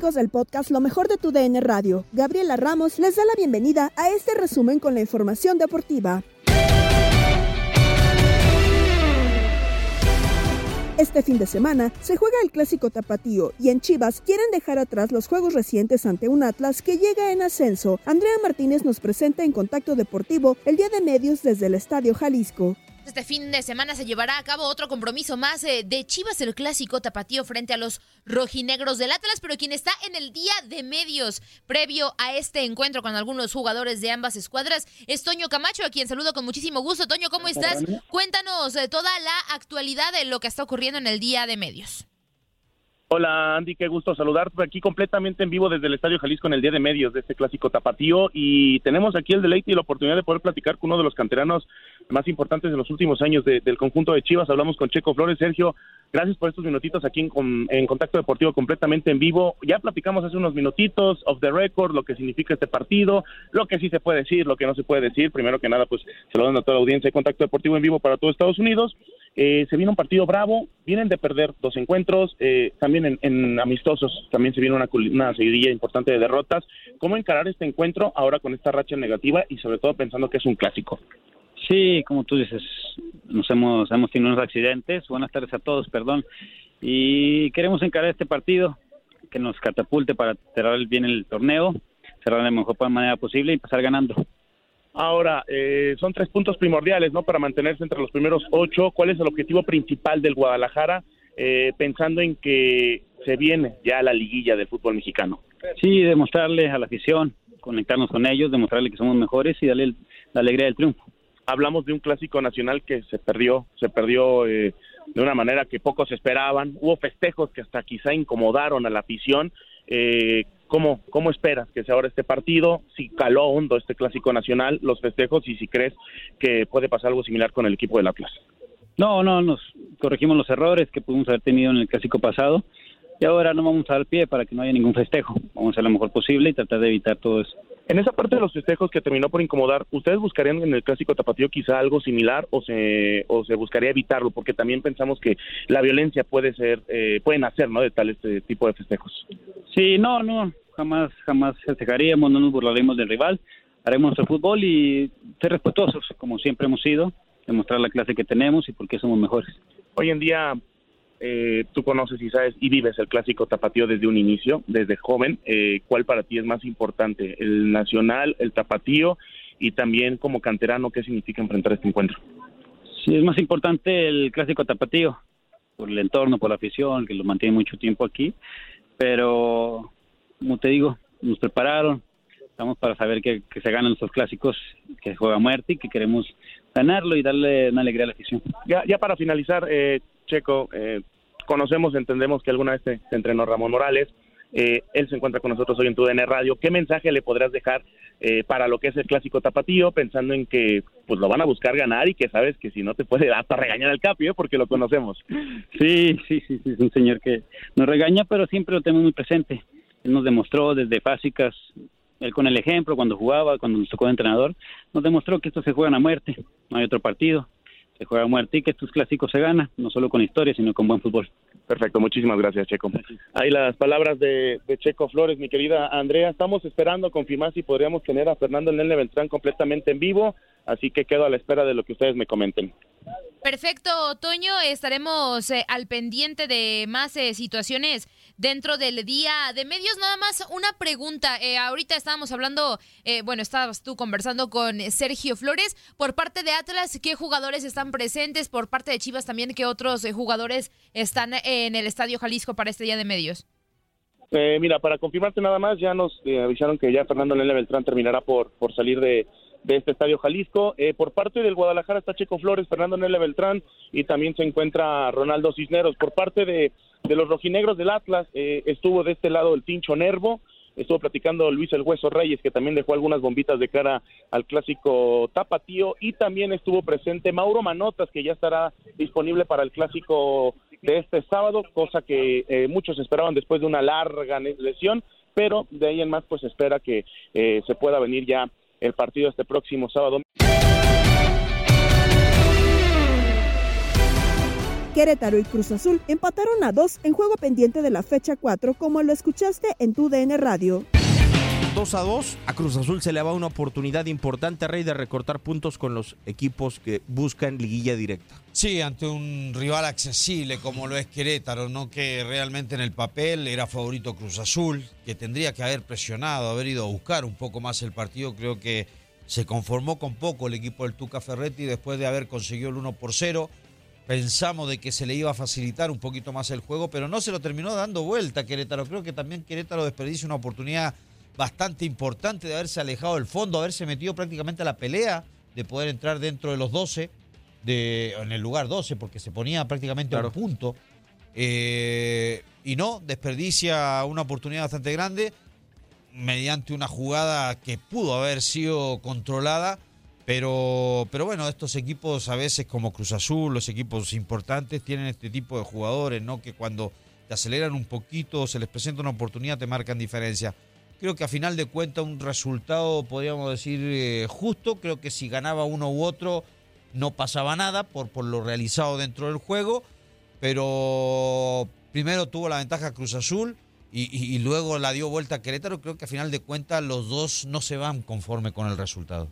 Amigos del podcast Lo mejor de tu DN Radio. Gabriela Ramos les da la bienvenida a este resumen con la información deportiva. Este fin de semana se juega el clásico tapatío y en Chivas quieren dejar atrás los juegos recientes ante un Atlas que llega en ascenso. Andrea Martínez nos presenta en Contacto Deportivo el día de medios desde el Estadio Jalisco. Este fin de semana se llevará a cabo otro compromiso más eh, de Chivas, el clásico tapatío frente a los rojinegros del Atlas, pero quien está en el día de medios previo a este encuentro con algunos jugadores de ambas escuadras es Toño Camacho, a quien saludo con muchísimo gusto. Toño, ¿cómo estás? Cuéntanos eh, toda la actualidad de lo que está ocurriendo en el día de medios. Hola Andy, qué gusto saludarte aquí completamente en vivo desde el Estadio Jalisco en el Día de Medios de este clásico tapatío y tenemos aquí el deleite y la oportunidad de poder platicar con uno de los canteranos más importantes de los últimos años de- del conjunto de Chivas. Hablamos con Checo Flores. Sergio, gracias por estos minutitos aquí en, con- en Contacto Deportivo completamente en vivo. Ya platicamos hace unos minutitos, off the record, lo que significa este partido, lo que sí se puede decir, lo que no se puede decir. Primero que nada, pues se lo dan a toda la audiencia de Contacto Deportivo en vivo para todo Estados Unidos. Eh, se viene un partido bravo, vienen de perder dos encuentros, eh, también en, en amistosos, también se viene una, una seguidilla importante de derrotas. ¿Cómo encarar este encuentro ahora con esta racha negativa y sobre todo pensando que es un clásico? Sí, como tú dices, nos hemos, hemos tenido unos accidentes. Buenas tardes a todos, perdón. Y queremos encarar este partido que nos catapulte para cerrar bien el torneo, cerrar de la mejor manera posible y pasar ganando. Ahora, eh, son tres puntos primordiales, ¿no? Para mantenerse entre los primeros ocho. ¿Cuál es el objetivo principal del Guadalajara? Eh, pensando en que se viene ya la liguilla del fútbol mexicano. Sí, demostrarle a la afición, conectarnos con ellos, demostrarle que somos mejores y darle el- la alegría del triunfo. Hablamos de un clásico nacional que se perdió, se perdió eh, de una manera que pocos esperaban. Hubo festejos que hasta quizá incomodaron a la afición. Eh, ¿cómo, ¿Cómo esperas que sea ahora este partido? Si caló hondo este clásico nacional, los festejos, y si crees que puede pasar algo similar con el equipo del Atlas. No, no, nos corregimos los errores que pudimos haber tenido en el clásico pasado y ahora no vamos a dar pie para que no haya ningún festejo. Vamos a hacer lo mejor posible y tratar de evitar todo eso. En esa parte de los festejos que terminó por incomodar, ¿ustedes buscarían en el clásico tapatío quizá algo similar o se o se buscaría evitarlo? Porque también pensamos que la violencia puede ser, eh, pueden hacer, ¿no? De tal este tipo de festejos. Sí, no, no, jamás, jamás festejaríamos, no nos burlaremos del rival. haremos nuestro fútbol y ser respetuosos, como siempre hemos sido, demostrar la clase que tenemos y por qué somos mejores. Hoy en día eh, tú conoces y sabes y vives el clásico tapatío desde un inicio, desde joven. Eh, ¿Cuál para ti es más importante? ¿El nacional, el tapatío y también como canterano, qué significa enfrentar este encuentro? Sí, es más importante el clásico tapatío, por el entorno, por la afición, que lo mantiene mucho tiempo aquí, pero como te digo, nos prepararon, estamos para saber que, se ganan estos clásicos, que juega muerte y que queremos ganarlo y darle una alegría a la afición. Ya, ya para finalizar, eh, Checo, eh, conocemos, entendemos que alguna vez se, entrenó Ramón Morales, eh, él se encuentra con nosotros hoy en tu DN Radio. ¿Qué mensaje le podrás dejar eh, para lo que es el clásico tapatío, pensando en que pues lo van a buscar ganar y que sabes que si no te puede hasta regañar al capio porque lo conocemos? Sí, sí, sí, sí, es un señor que nos regaña, pero siempre lo tenemos muy presente. Él nos demostró desde básicas, él con el ejemplo, cuando jugaba, cuando nos tocó de entrenador, nos demostró que esto se juega a muerte, no hay otro partido se juega a muerte y que estos clásicos se ganan, no solo con historia, sino con buen fútbol. Perfecto, muchísimas gracias, Checo. Ahí las palabras de, Checo Flores, mi querida Andrea. Estamos esperando confirmar si podríamos tener a Fernando Nene Beltrán completamente en vivo, así que quedo a la espera de lo que ustedes me comenten. Perfecto, Toño. Estaremos eh, al pendiente de más eh, situaciones dentro del día de medios. Nada más una pregunta. Eh, ahorita estábamos hablando, bueno, estabas tú conversando con Sergio Flores. Por parte de Atlas, ¿qué jugadores están presentes? Por parte de Chivas también, ¿qué otros jugadores están en el Estadio Jalisco para este día de medios? mira, para confirmarte nada más, ya nos avisaron que ya Fernando Nene Beltrán terminará por, por salir de, de este Estadio Jalisco. Eh, por parte del Guadalajara está Checo Flores, Fernando Nele Beltrán y también se encuentra Ronaldo Cisneros. Por parte de, de los rojinegros del Atlas eh, estuvo de este lado el Tincho Nervo, estuvo platicando Luis El Hueso Reyes, que también dejó algunas bombitas de cara al clásico Tapatío, y también estuvo presente Mauro Manotas, que ya estará disponible para el clásico de este sábado, cosa que eh, muchos esperaban después de una larga lesión, pero de ahí en más pues espera que se pueda venir ya el partido este próximo sábado. Querétaro y Cruz Azul empataron a dos en juego pendiente de la fecha 4, como lo escuchaste en tu DN Radio. 2 a 2. A Cruz Azul se le va una oportunidad importante, Rey, de recortar puntos con los equipos que buscan liguilla directa. Sí, ante un rival accesible como lo es Querétaro, no que realmente en el papel era favorito Cruz Azul, que tendría que haber presionado, haber ido a buscar un poco más el partido. Creo que se conformó con poco el equipo del Tuca Ferretti después de haber conseguido el 1 por 0. Pensamos de que se le iba a facilitar un poquito más el juego, pero no se lo terminó dando vuelta Querétaro. Creo que también Querétaro desperdicia una oportunidad bastante importante de haberse alejado del fondo, haberse metido prácticamente a la pelea, de poder entrar dentro de los 12, de, en el lugar 12, porque se ponía prácticamente a un punto. Eh, y no, desperdicia una oportunidad bastante grande mediante una jugada que pudo haber sido controlada. Pero, pero bueno, estos equipos a veces como Cruz Azul, los equipos importantes, tienen este tipo de jugadores, ¿no? Que cuando te aceleran un poquito, se les presenta una oportunidad, te marcan diferencia. Creo que a final de cuentas un resultado, podríamos decir, eh, justo. Creo que si ganaba uno u otro no pasaba nada por, lo realizado dentro del juego. Pero primero tuvo la ventaja Cruz Azul y, y, luego la dio vuelta a Querétaro. Creo que a final de cuentas los dos no se van conforme con el resultado.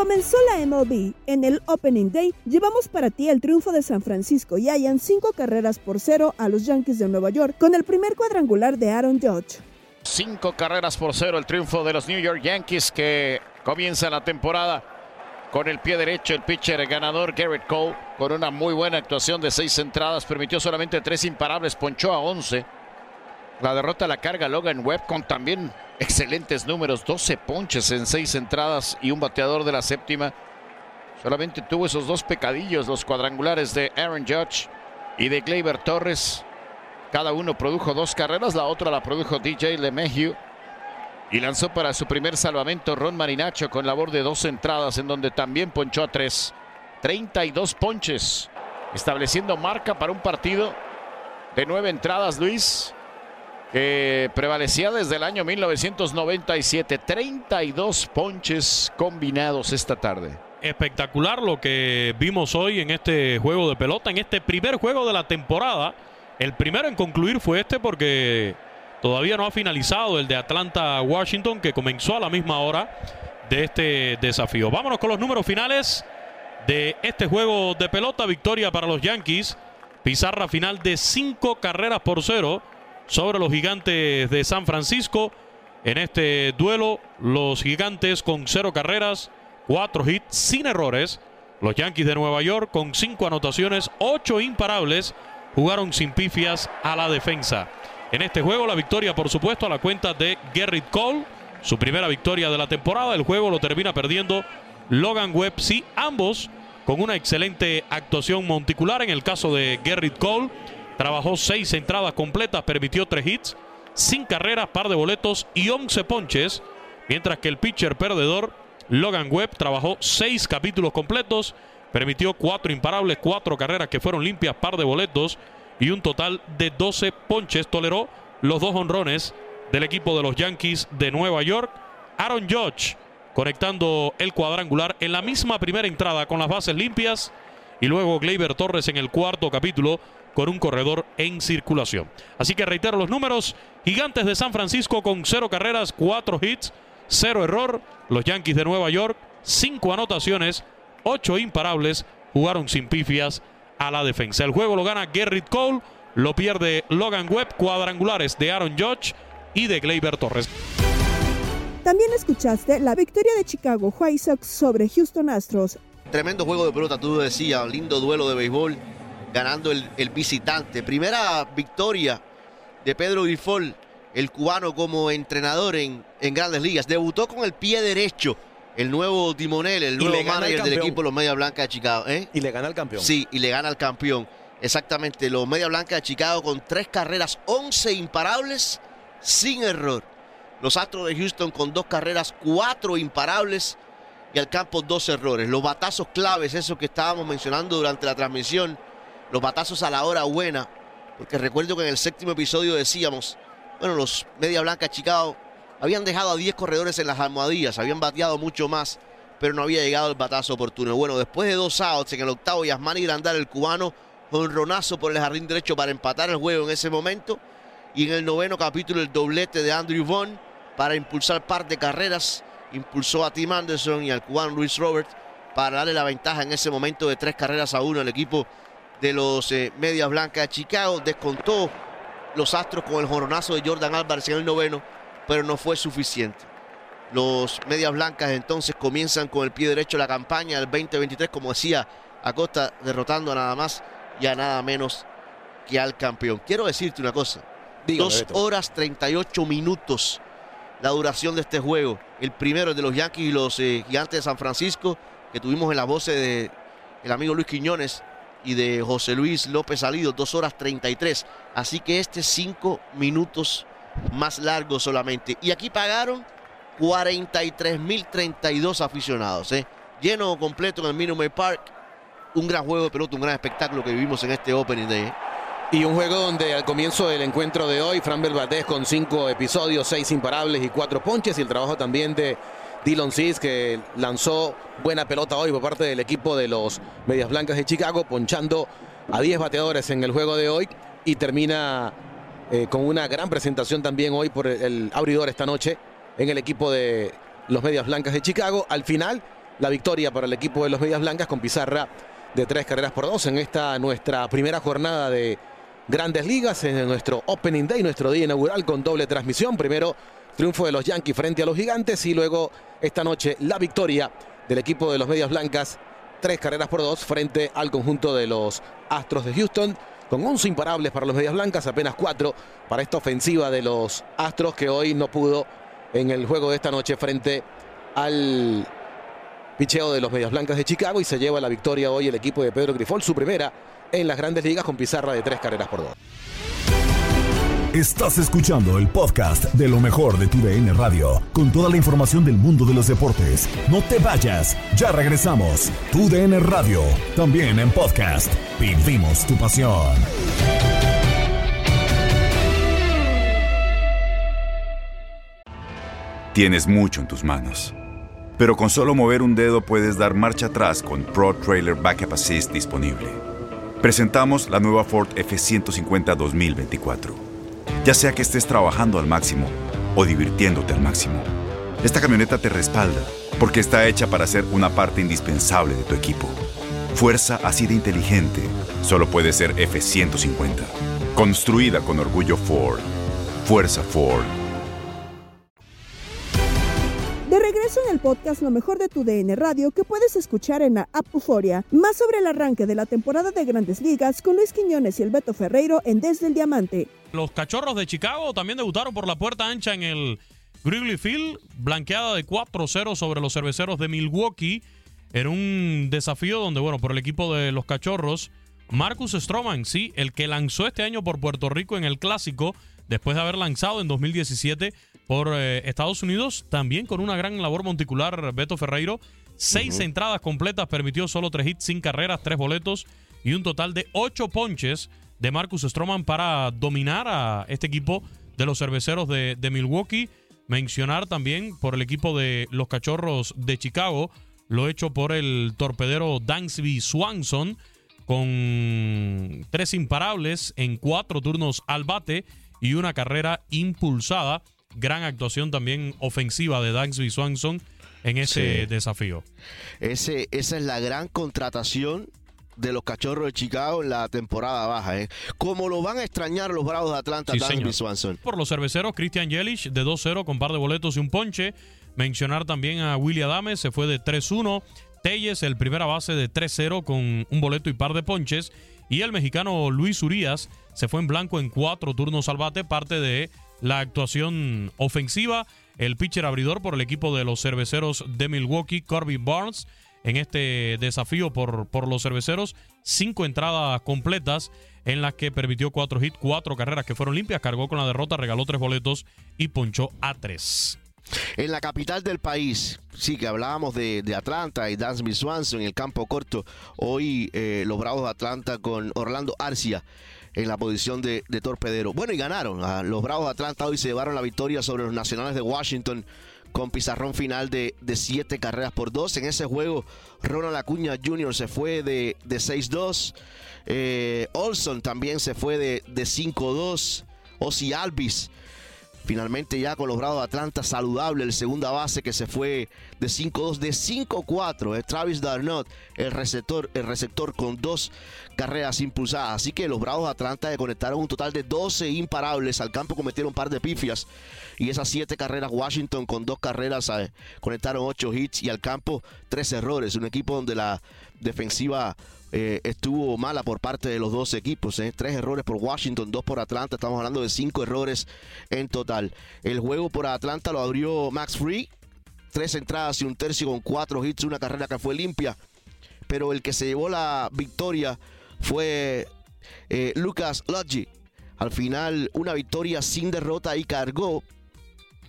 Comenzó la MLB. En el Opening Day llevamos para ti el triunfo de San Francisco y hayan cinco carreras por cero a los Yankees de Nueva York con el primer cuadrangular de Aaron Judge. Cinco carreras por cero el triunfo de los New York Yankees que comienza la temporada con el pie derecho el pitcher ganador Garrett Cole con una muy buena actuación de seis entradas permitió solamente tres imparables ponchó a once la derrota la carga Logan Webb con también excelentes números, 12 ponches en seis entradas y un bateador de la séptima. Solamente tuvo esos dos pecadillos, los cuadrangulares de Aaron Judge y de Gleyber Torres. Cada uno produjo dos carreras, la otra la produjo DJ LeMahieu. Y lanzó para su primer salvamento Ron Marinacho con labor de dos entradas en donde también ponchó a tres. 32 ponches, estableciendo marca para un partido de nueve entradas, Luis que prevalecía desde el año 1997. 32 ponches combinados esta tarde. Espectacular lo que vimos hoy en este juego de pelota, en este primer juego de la temporada. El primero en concluir fue este porque Todavía no ha finalizado el de Atlanta-Washington, que comenzó a la misma hora de este desafío. Vámonos con los números finales de este juego de pelota. Victoria para los Yankees. Pizarra final de cinco carreras por cero sobre los gigantes de San Francisco. En este duelo, los gigantes con cero carreras, cuatro hits sin errores. Los Yankees de Nueva York con cinco anotaciones, ocho imparables, jugaron sin pifias a la defensa. En este juego, la victoria, por supuesto, a la cuenta de Gerrit Cole, su primera victoria de la temporada. El juego lo termina perdiendo Logan Webb, sí, ambos con una excelente actuación monticular. En el caso de Gerrit Cole, trabajó seis entradas completas, permitió tres hits, sin carreras, par de boletos y once ponches, mientras que el pitcher perdedor, Logan Webb, trabajó seis capítulos completos, permitió cuatro imparables, cuatro carreras que fueron limpias, par de boletos y un total de 12 ponches. Toleró los dos honrones del equipo de los Yankees de Nueva York. Aaron Judge conectando el cuadrangular en la misma primera entrada con las bases limpias y luego Gleyber Torres en el cuarto capítulo con un corredor en circulación. Así que reitero los números, Gigantes de San Francisco con cero carreras, cuatro hits, cero error, los Yankees de Nueva York, cinco anotaciones, ocho imparables, jugaron sin pifias a la defensa. El juego lo gana Gerrit Cole, lo pierde Logan Webb, cuadrangulares de Aaron Judge y de Gleyber Torres. También escuchaste la victoria de Chicago White Sox sobre Houston Astros. Tremendo juego de pelota, tú decías, lindo duelo de béisbol, ganando el, el visitante. Primera victoria de Pedro Grifol, el cubano como entrenador en, en grandes ligas. Debutó con el pie derecho el nuevo timonel, el nuevo manager del equipo Los Media Blancas de Chicago. ¿eh? Y le gana al campeón. Sí, y le gana al campeón. Exactamente, los Media Blancas de Chicago con tres carreras, 11 imparables, sin error. Los Astros de Houston con dos carreras, cuatro imparables y al campo dos errores. Los batazos claves, eso que estábamos mencionando durante la transmisión, los batazos a la hora buena, porque recuerdo que en el séptimo episodio decíamos, bueno, los Media Blanca Chicago habían dejado a 10 corredores en las almohadillas, habían bateado mucho más, pero no había llegado el batazo oportuno. Bueno, después de dos outs en el octavo, Yasmani Grandal, el cubano, con ronazo por el jardín derecho para empatar el juego en ese momento. Y en el noveno capítulo, el doblete de Andrew Vaughn para impulsar par de carreras. Impulsó a Tim Anderson y al cubano Luis Robert para darle la ventaja en ese momento de tres carreras a uno al equipo de los eh, Medias Blancas de Chicago. Descontó los Astros con el joronazo de Jordan Álvarez en el noveno, pero no fue suficiente. Los Medias Blancas entonces comienzan con el pie derecho la campaña del 2023, como decía Acosta, derrotando a nada más y a nada menos que al campeón. Quiero decirte una cosa. Dígame, Dos horas 38 minutos la duración de este juego. El primero el de los Yankees y los eh, Gigantes de San Francisco, que tuvimos en la voz de el amigo Luis Quiñones y de José Luis López Salido, dos horas 33. Así que este cinco minutos más largo solamente. Y aquí pagaron 43.032 aficionados. ¿eh? Lleno completo en el Maid Park. Un gran juego de pelota, un gran espectáculo que vivimos en este Opening Day. ¿eh? Y un juego donde al comienzo del encuentro de hoy, Fran Valdez con cinco episodios, seis imparables y cuatro ponches. Y el trabajo también de Dylan Cis, que lanzó buena pelota hoy por parte del equipo de los Medias Blancas de Chicago, ponchando a 10 bateadores en el juego de hoy. Y termina eh, con una gran presentación también hoy por el abridor esta noche en el equipo de los Medias Blancas de Chicago. Al final, la victoria para el equipo de los Medias Blancas con pizarra de tres carreras por dos en esta nuestra primera jornada de Grandes Ligas, en nuestro Opening Day, nuestro día inaugural con doble transmisión. Primero, triunfo de los Yankees frente a los Gigantes y luego esta noche la victoria del equipo de los Medias Blancas, tres carreras por dos frente al conjunto de los Astros de Houston, con 11 imparables para los Medias Blancas, apenas cuatro para esta ofensiva de los Astros que hoy no pudo en el juego de esta noche frente al picheo de los Medias Blancas de Chicago y se lleva la victoria hoy el equipo de Pedro Grifol, su primera en las grandes ligas con pizarra de tres carreras por dos. Estás escuchando el podcast de lo mejor de tu DN Radio, con toda la información del mundo de los deportes. No te vayas, ya regresamos. Tu DN Radio, también en podcast. Vivimos tu pasión. Tienes mucho en tus manos. Pero con solo mover un dedo puedes dar marcha atrás con Pro Trailer Backup Assist disponible. Presentamos la nueva Ford F150 2024. Ya sea que estés trabajando al máximo o divirtiéndote al máximo. Esta camioneta te respalda porque está hecha para ser una parte indispensable de tu equipo. Fuerza así de inteligente solo puede ser F-150. Construida con orgullo Ford. Fuerza Ford. De regreso en el podcast Lo mejor de tu DN Radio que puedes escuchar en la app Euforia. Más sobre el arranque de la temporada de Grandes Ligas con Luis Quiñones y el Beto Ferreiro en Desde el Diamante. Los cachorros de Chicago también debutaron por la puerta ancha en el Wrigley Field, blanqueada de 4-0 sobre los cerveceros de Milwaukee. En un desafío donde, bueno, por el equipo de los cachorros, Marcus Stroman, sí, el que lanzó este año por Puerto Rico en el Clásico, después de haber lanzado en 2017 por eh, Estados Unidos, también con una gran labor monticular, Beto Ferreiro. Seis entradas completas, permitió solo tres hits, sin carreras, tres boletos y un total de ocho ponches de Marcus Stroman para dominar a este equipo de los cerveceros de, de Milwaukee. Mencionar también por el equipo de los cachorros de Chicago, lo hecho por el torpedero Dansby Swanson, con tres imparables en cuatro turnos al bate y una carrera impulsada. Gran actuación también ofensiva de Dansby Swanson en ese Sí. desafío. Ese, esa es la gran contratación de los cachorros de Chicago en la temporada baja. ¿eh? Como lo van a extrañar los Bravos de Atlanta, Sí. Swanson. Por los cerveceros, Christian Yelich de 2-0 con par de boletos y un ponche. Mencionar también a Willy Adame, se fue de 3-1. Telles, el primera base de 3-0 con un boleto y par de ponches. Y el mexicano Luis Urias se fue en blanco en cuatro turnos al bate, parte de la actuación ofensiva. El pitcher abridor por el equipo de los cerveceros de Milwaukee, Corby Barnes, en este desafío por, por los cerveceros. Cinco entradas completas en las que permitió cuatro hits, cuatro carreras que fueron limpias, cargó con la derrota, regaló tres boletos y ponchó a tres. En la capital del país, sí, que hablábamos de, de Atlanta y Dansby Swanson en el campo corto. Hoy eh, los Bravos de Atlanta con Orlando Arcia en la posición de, de torpedero. Bueno, y ganaron. Ah, Los Bravos de Atlanta hoy se llevaron la victoria sobre los Nacionales de Washington con pizarrón final de, de siete carreras por dos. En ese juego, Ronald Acuña Jr. se fue de, de 6-2. Eh, Olson también se fue de, de 5-2. Ozzy Alvis Finalmente ya con los Bravos de Atlanta saludable el segunda base que se fue de 5-2 de 5-4 es Travis Darnot el receptor el receptor con dos carreras impulsadas así que los Bravos de Atlanta conectaron un total de 12 imparables al campo cometieron un par de pifias y esas siete carreras Washington con dos carreras conectaron 8 hits y al campo tres errores un equipo donde la defensiva eh, estuvo mala por parte de los dos equipos. eh. Tres errores por Washington, dos por Atlanta. Estamos hablando de cinco errores en total. El juego por Atlanta lo abrió Max Free. Tres entradas y un tercio con cuatro hits, una carrera que fue limpia. Pero el que se llevó la victoria fue eh, Lucas Lodgy. Al final, una victoria sin derrota y cargó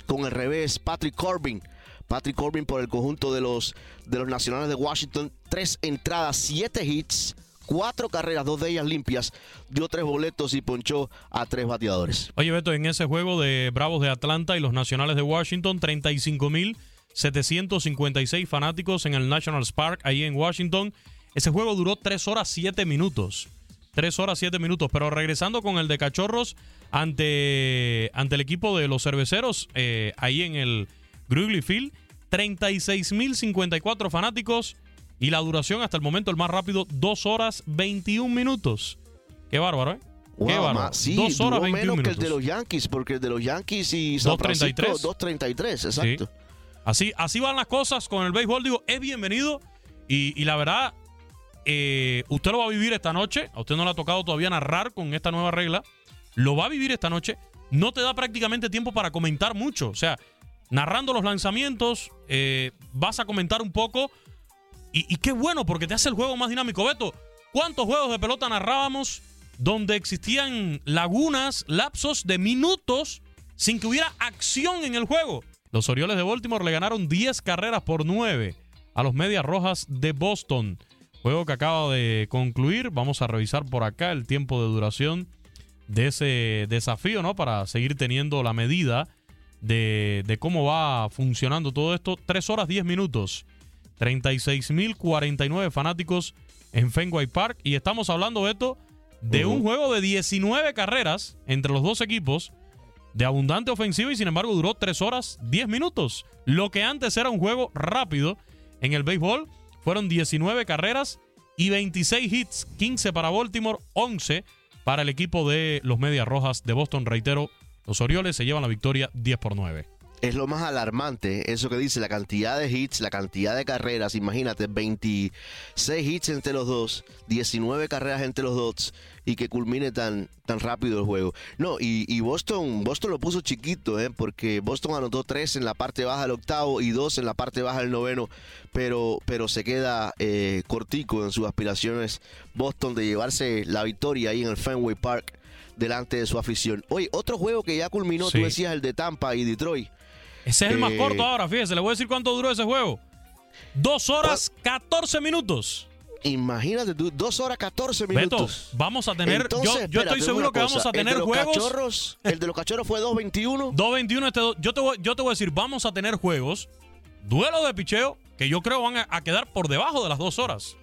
con el revés Patrick Corbin. Patrick Corbin por el conjunto de los, de los Nacionales de Washington. Tres entradas, siete hits, cuatro carreras, dos de ellas limpias. Dio tres boletos y ponchó a tres bateadores. Oye, Beto, en ese juego de Bravos de Atlanta y los Nacionales de Washington, 35.756 fanáticos en el National Park, ahí en Washington. Ese juego duró 3 horas 7 minutos. 3 horas 7 minutos. Pero regresando con el de Cachorros ante, ante el equipo de los cerveceros, eh, ahí en el Wrigley Field, 36.054 fanáticos y la duración hasta el momento, el más rápido, 2 horas 21 minutos. Qué bárbaro, ¿eh? Qué Wow, bárbaro. ma- sí, Dos horas duró 21 menos que el minutos. de los Yankees, porque el de los Yankees y San 2.33. Francisco, 2.33, exacto. Sí. Así, así van las cosas con el béisbol. Digo, es bienvenido. Y, y la verdad, eh, usted lo va a vivir esta noche. A usted no le ha tocado todavía narrar con esta nueva regla. Lo va a vivir esta noche. No te da prácticamente tiempo para comentar mucho. O sea, narrando los lanzamientos, eh, vas a comentar un poco. Y, y qué bueno, porque te hace el juego más dinámico. Beto, ¿cuántos juegos de pelota narrábamos donde existían lagunas, lapsos de minutos sin que hubiera acción en el juego? Los Orioles de Baltimore le ganaron 10 carreras por 9 a los Medias Rojas de Boston. Juego que acaba de concluir. Vamos a revisar por acá el tiempo de duración de ese desafío, ¿no? Para seguir teniendo la medida de, de cómo va funcionando todo esto. 3 horas 10 minutos. 36.049 fanáticos en Fenway Park. Y estamos hablando, Beto, de un juego de 19 carreras entre los dos equipos de abundante ofensiva y sin embargo duró 3 horas 10 minutos. Lo que antes era un juego rápido en el béisbol fueron 19 carreras y 26 hits, 15 para Baltimore, 11 para el equipo de los Medias Rojas de Boston. Reitero, los Orioles se llevan la victoria 10 por 9 es lo más alarmante, eso que dice, la cantidad de hits, la cantidad de carreras, imagínate, 26 hits entre los dos, 19 carreras entre los dos y que culmine tan, tan rápido el juego. No, y, Boston, Boston lo puso chiquito, ¿eh? porque Boston anotó 3 en la parte baja del octavo y 2 en la parte baja del noveno, pero, pero se queda eh, cortico en sus aspiraciones Boston de llevarse la victoria ahí en el Fenway Park delante de su afición. Oye, otro juego que ya culminó, tú decías el de Tampa y Detroit. Ese es el más corto ahora, fíjese. Le voy a decir cuánto duró ese juego. Dos horas, 14 minutos. Imagínate tú, dos horas 14 minutos. Beto, vamos a tener. yo, estoy seguro que vamos a tener juegos. el de los cachorros fue 2.21. 2.21. Este, yo, te voy, yo te voy a decir, vamos a tener juegos, duelo de picheo, que yo creo van a, quedar por debajo de las dos horas.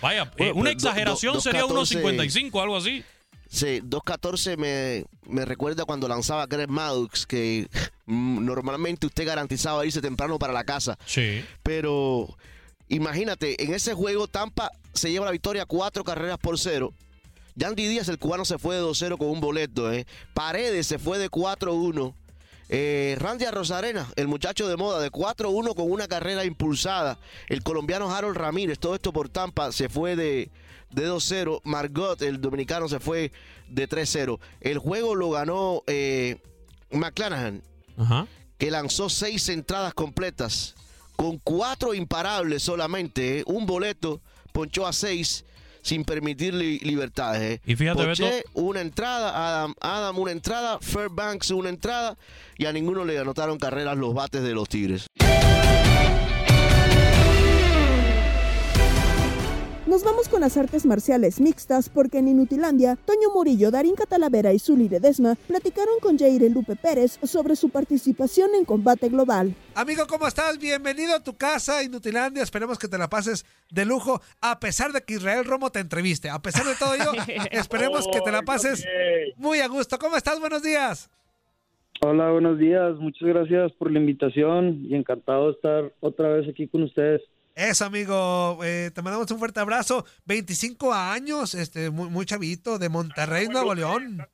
Vaya, eh, una exageración sería unos 55, algo así. Sí, 2.14 me, me recuerda cuando lanzaba Greg Maddox, que mm, normalmente usted garantizaba irse temprano para la casa. Sí. Pero imagínate, en ese juego Tampa se lleva la victoria cuatro carreras por cero. Yandy Díaz, el cubano, se fue de 2-0 con un boleto. ¿eh? Paredes se fue de 4-1. Eh, Randy Rosarena, el muchacho de moda, de 4-1 con una carrera impulsada. El colombiano Harold Ramírez, todo esto por Tampa, se fue de, de 2-0. Margot, el dominicano, se fue de 3-0. El juego lo ganó eh, McClanahan, que lanzó seis entradas completas con cuatro imparables solamente. Eh. Un boleto ponchó a seis sin permitirle libertades. Eh. Y fíjate, Poché, una entrada, Adam, Adam una entrada, Fairbanks una entrada y a ninguno le anotaron carreras los bates de los Tigres. Nos vamos con las artes marciales mixtas porque en Inutilandia, Toño Murillo, Darín Catalavera y Zuli Ledesma platicaron con Jair Lupe Pérez sobre su participación en combate global. Amigo, ¿cómo estás? Bienvenido a tu casa, Inutilandia. Esperemos que te la pases de lujo, a pesar de que Israel Romo te entreviste. A pesar de todo ello, esperemos que te la pases muy a gusto. ¿Cómo estás? Buenos días. Hola, buenos días. Muchas gracias por la invitación y encantado de estar otra vez aquí con ustedes. Eso, amigo. Eh, te mandamos un fuerte abrazo. 25 años, este, muy, muy chavito, de Monterrey, Nuevo León.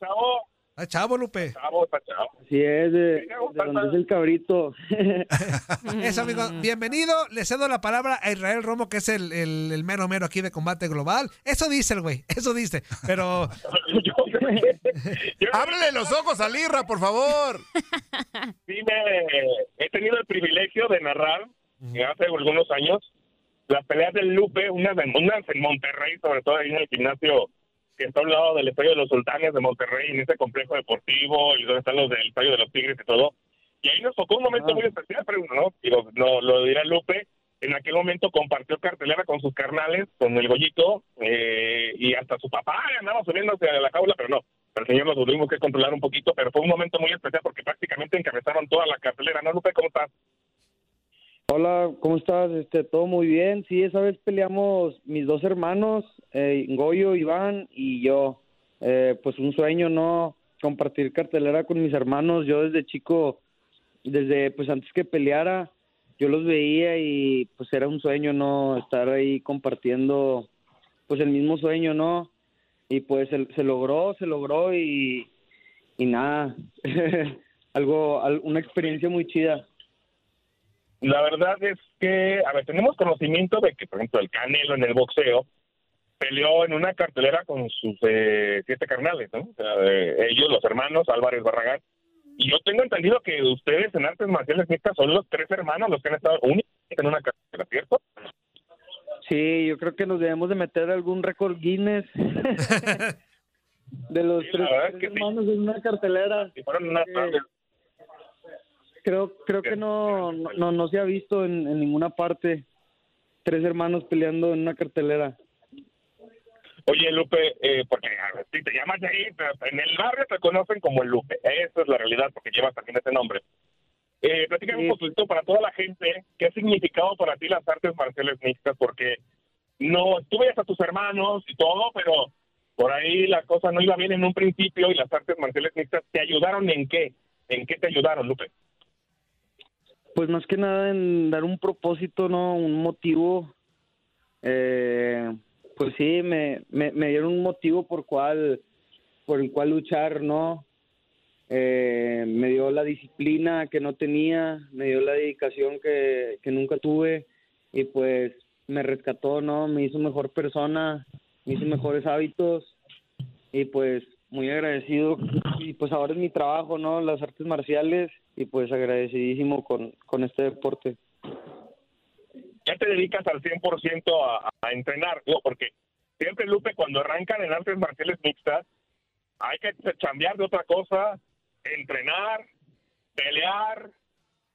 Está chavo, Lupe. Chavo, está chavo. Sí, es de, donde es el cabrito. Eso, amigo. Bienvenido. Le cedo la palabra a Israel Romo, que es el, el, mero mero aquí de Combate Global. Eso dice el güey, eso dice. Pero... Ábrele los ojos a Lirra, por favor. Sí, me, he tenido el privilegio de narrar hace algunos años, las peleas del Lupe, unas, en Monterrey, sobre todo ahí en el gimnasio que está a un lado del Estadio de los Sultanes de Monterrey, en ese complejo deportivo, y donde están los del Estadio de los Tigres y todo. Y ahí nos tocó un momento ah. muy especial, pero no, y lo, lo, dirá Lupe, en aquel momento compartió cartelera con sus carnales, con el Gollito, eh, y hasta su papá andaba subiéndose a la jaula, pero no, el señor lo tuvimos que controlar un poquito, pero fue un momento muy especial porque prácticamente encabezaron toda la cartelera, ¿no, Lupe? ¿Cómo estás? Hola, ¿cómo estás? Este, todo muy bien. Sí, esa vez peleamos mis dos hermanos, eh, Goyo, Iván y yo. Eh, pues un sueño, ¿no? Compartir cartelera con mis hermanos. Yo desde chico, desde pues antes que peleara, yo los veía y pues era un sueño, ¿no? Estar ahí compartiendo pues el mismo sueño, ¿no? Y pues se, logró, se logró y, y nada, algo, una experiencia muy chida. La verdad es que, a ver, tenemos conocimiento de que, por ejemplo, el Canelo en el boxeo peleó en una cartelera con sus eh, siete carnales, ¿no? ellos, los hermanos Álvarez Barragán. Y yo tengo entendido que ustedes en artes marciales mixtas son los tres hermanos los que han estado únicos en una cartelera, ¿cierto? Sí, yo creo que nos debemos de meter algún récord Guinness de los tres, hermanos en una cartelera. Y fueron una creo creo que no no, no se ha visto en, ninguna parte tres hermanos peleando en una cartelera. Oye, Lupe, eh, porque si te llamas ahí, en el barrio te conocen como el Lupe. Esa es la realidad, porque llevas también ese nombre. Eh, platícame un poquito para toda la gente, ¿qué ha significado para ti las artes marciales mixtas? Porque no, tú veías a tus hermanos y todo, pero por ahí la cosa no iba bien en un principio y las artes marciales mixtas te ayudaron en qué? ¿En qué te ayudaron, Lupe? Pues más que nada en dar un propósito, ¿no? Un motivo. Eh, pues sí, me, me, me dieron un motivo por cual, por el cual luchar, ¿no? Eh, me dio la disciplina que no tenía, me dio la dedicación que, que nunca tuve y pues me rescató, ¿no? Me hizo mejor persona, me hizo mejores hábitos y pues muy agradecido y pues ahora es mi trabajo, ¿no? Las artes marciales y pues agradecidísimo con, con este deporte. ya te dedicas al 100% a, a entrenar, digo, porque siempre, Lupe, cuando arrancan en artes marciales mixtas, hay que cambiar de otra cosa, entrenar, pelear,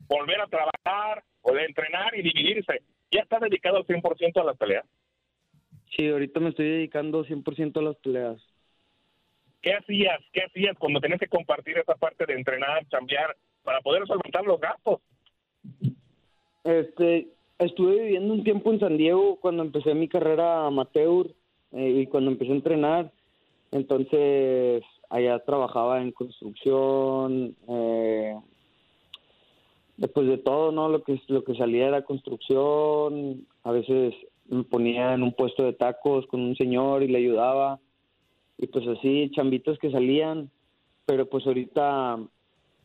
volver a trabajar, o de entrenar y dividirse. ¿Ya estás dedicado al 100% a las peleas? Sí, ahorita me estoy dedicando 100% a las peleas. ¿Qué hacías? ¿Qué hacías cuando tenías que compartir esa parte de entrenar, cambiar, para poder solventar los gastos? Este, estuve viviendo un tiempo en San Diego cuando empecé mi carrera amateur eh, y cuando empecé a entrenar. Entonces, allá trabajaba en construcción, eh, después de todo, ¿no? Lo que, lo que salía era construcción. A veces me ponía en un puesto de tacos con un señor y le ayudaba. Y pues así, chambitos que salían. Pero pues ahorita,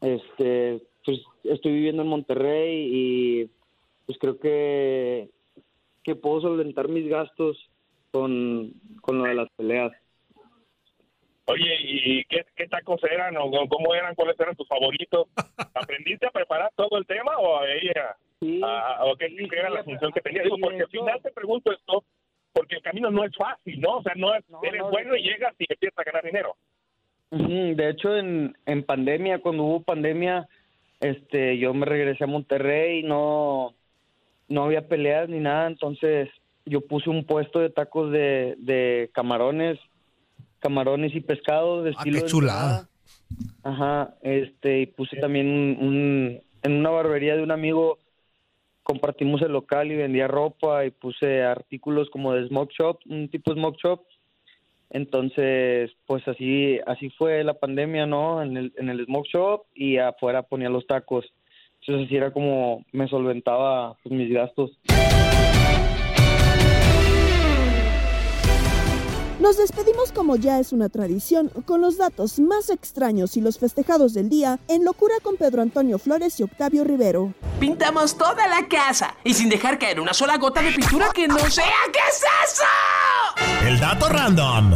este, pues estoy viviendo en Monterrey y pues creo que, que puedo solventar mis gastos con, con lo de las peleas. Oye, ¿y qué, qué tacos eran o cómo eran? ¿Cuáles eran tus favoritos? ¿Aprendiste a preparar todo el tema o a- a- o qué, qué era la función que tenía? Digo, porque al final te pregunto esto, porque el camino no es fácil, ¿no? O sea, no es, eres bueno y llegas y empiezas a ganar dinero. De hecho, en, en pandemia, cuando hubo pandemia, este, yo me regresé a Monterrey, no, no había peleas ni nada, entonces yo puse un puesto de tacos de, de camarones, camarones y pescados de estilo qué chulada. Ajá, este, y puse también un, un- en una barbería de un amigo, compartimos el local y vendía ropa y puse artículos como de smoke shop, un tipo smoke shop. Entonces, pues así así fue la pandemia, ¿no? En el, en el smoke shop y afuera ponía los tacos. Entonces así era como me solventaba pues, mis gastos. Nos despedimos como ya es una tradición, con los datos más extraños y los festejados del día en Locura con Pedro Antonio Flores y Octavio Rivero. Pintamos toda la casa y sin dejar caer una sola gota de pintura que no sea. ¿Qué es eso? El dato random.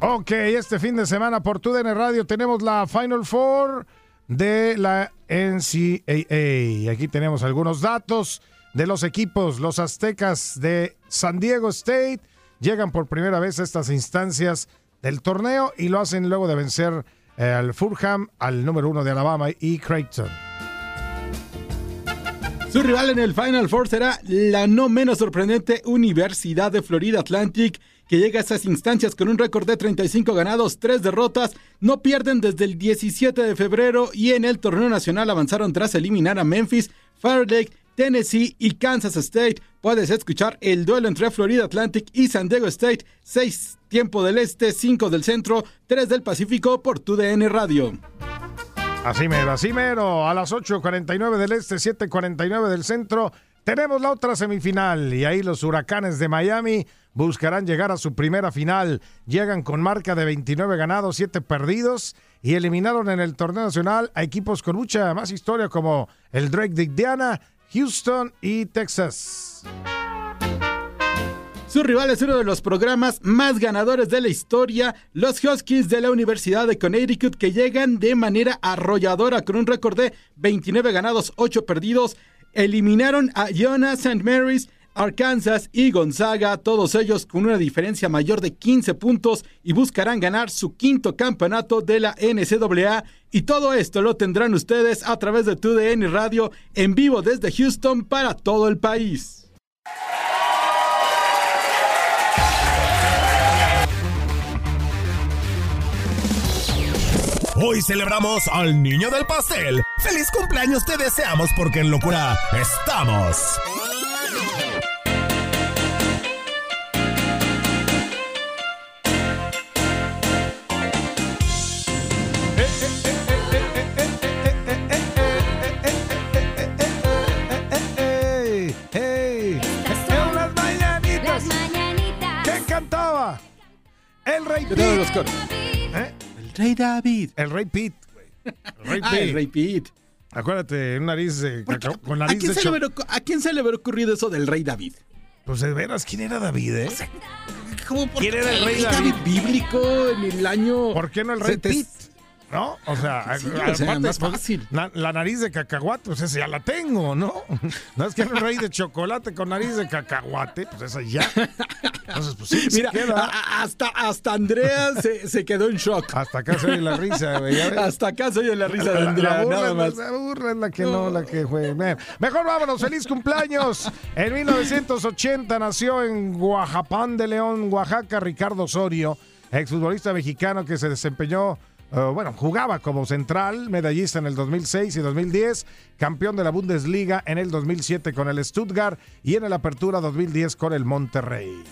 Ok, este fin de semana por TUDN Radio tenemos la Final Four de la NCAA. Aquí tenemos algunos datos de los equipos. Los aztecas de San Diego State llegan por primera vez a estas instancias del torneo y lo hacen luego de vencer eh, al Fulham, al número uno de Alabama y Creighton. Su rival en el Final Four será la no menos sorprendente Universidad de Florida Atlantic, que llega a estas instancias con un récord de 35 ganados, 3 derrotas. No pierden desde el 17 de febrero y en el torneo nacional avanzaron tras eliminar a Memphis, Fairlake, Tennessee y Kansas State. Puedes escuchar el duelo entre Florida Atlantic y San Diego State, 6 tiempo del este, 5 del centro, 3 del Pacífico por tu DN Radio. Así mero, así mero. A las 8.49 del este, 7.49 del centro, tenemos la otra semifinal. Y ahí los huracanes de Miami buscarán llegar a su primera final. Llegan con marca de 29 ganados, 7 perdidos. Y eliminaron en el torneo nacional a equipos con mucha más historia como el Drake de Indiana, Houston y Texas. Su rival es uno de los programas más ganadores de la historia, los Huskies de la Universidad de Connecticut, que llegan de manera arrolladora con un récord de 29 ganados, 8 perdidos. Eliminaron a Jonas St. Mary's, Arkansas y Gonzaga, todos ellos con una diferencia mayor de 15 puntos y buscarán ganar su quinto campeonato de la NCAA. Y todo esto lo tendrán ustedes a través de TUDN Radio en vivo desde Houston para todo el país. Hoy celebramos al niño del pastel. ¡Feliz cumpleaños te deseamos porque en locura estamos! Rey David. El Rey Pete. güey. El Rey Ah, Pete. el Rey Pete. Acuérdate, un nariz de con ¿A nariz quién, de se le ¿A quién se le habrá ocurrido eso del Rey David? Pues de veras, ¿quién era David, eh? ¿Cómo por ¿Quién era el Rey David? bíblico en el año. ¿Por qué no el Rey Pete? ¿No? O sea, Sí, a- o sea, aparte, más fácil. na- la nariz de cacahuate, pues esa ya la tengo, ¿no? No es que era un rey de chocolate con nariz de cacahuate, pues esa ya. Entonces, pues sí, Mira, se queda. a- a- hasta, hasta Andrea se, se quedó en shock. Hasta acá se oye la risa, güey. Hasta acá se oye la risa de La- la Andrea, burla, nada más. La, la burla es la que no, la que. Bien. Mejor vámonos, feliz cumpleaños. En 1980 nació en Guajapán de León, Oaxaca, Ricardo Osorio, exfutbolista mexicano que se desempeñó, eh, bueno, jugaba como central, medallista en el 2006 y 2010, campeón de la Bundesliga en el 2007 con el Stuttgart y en el Apertura 2010 con el Monterrey.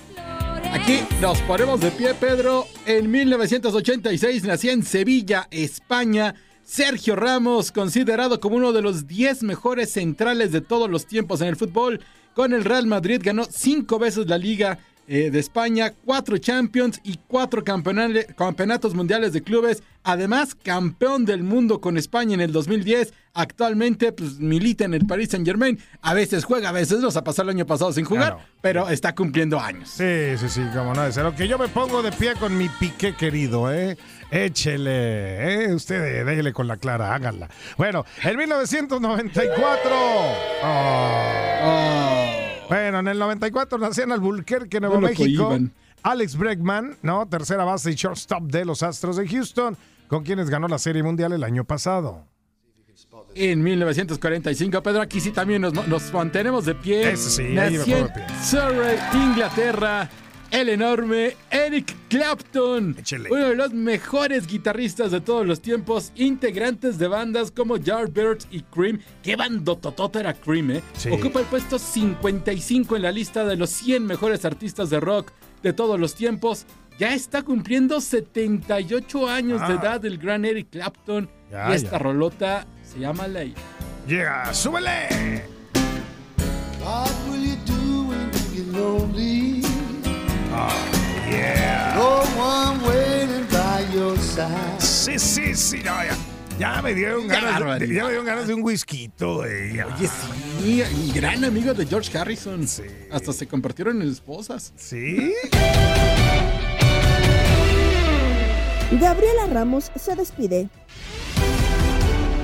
Aquí nos ponemos de pie, Pedro. En 1986 nació en Sevilla, España. Sergio Ramos, considerado como uno de los 10 mejores centrales de todos los tiempos en el fútbol. Con el Real Madrid ganó cinco veces la Liga eh, de España, cuatro Champions y cuatro campeonatos mundiales de clubes. Además, campeón del mundo con España en el 2010. Actualmente pues, milita en el Paris Saint Germain. A veces juega, a veces nos ha pasado el año pasado sin jugar, Claro. pero está cumpliendo años. Sí, sí, sí, como no de ser. Que yo me pongo de pie con mi piqué querido, ¿eh? Échele, ¿eh? Usted déjele con la clara, háganla. Bueno, en 1994. oh. Bueno, en el 94 nació en Albuquerque, Nuevo No México. cohiban. Alex Bregman, ¿no? Tercera base y shortstop de los Astros de Houston, con quienes ganó la Serie Mundial el año pasado. En 1945, Pedro, aquí sí también nos, nos mantenemos de pie. Ese sí, ahí me Nació en pongo de pie. Surrey, Inglaterra, el enorme Eric Clapton. Uno de los mejores guitarristas de todos los tiempos, integrantes de bandas como Yardbirds y Cream. Qué bandototota era Cream, ¿eh? Sí. Ocupa el puesto 55 en la lista de los 100 mejores artistas de rock de todos los tiempos. Ya está cumpliendo 78 años de Ah. edad el gran Eric Clapton. Ya, y esta ya. rolota se llama Ley. Llega, súbele. What will you do when you get lonely? Yeah. No one waiting by your side. Sí, sí, sí, no, ya, ya me dieron ganas, de, ya me dieron ganas de un whisky. Oye, sí, gran amigo de George Harrison. Hasta se convirtieron en esposas. Sí. Gabriela Ramos se despide.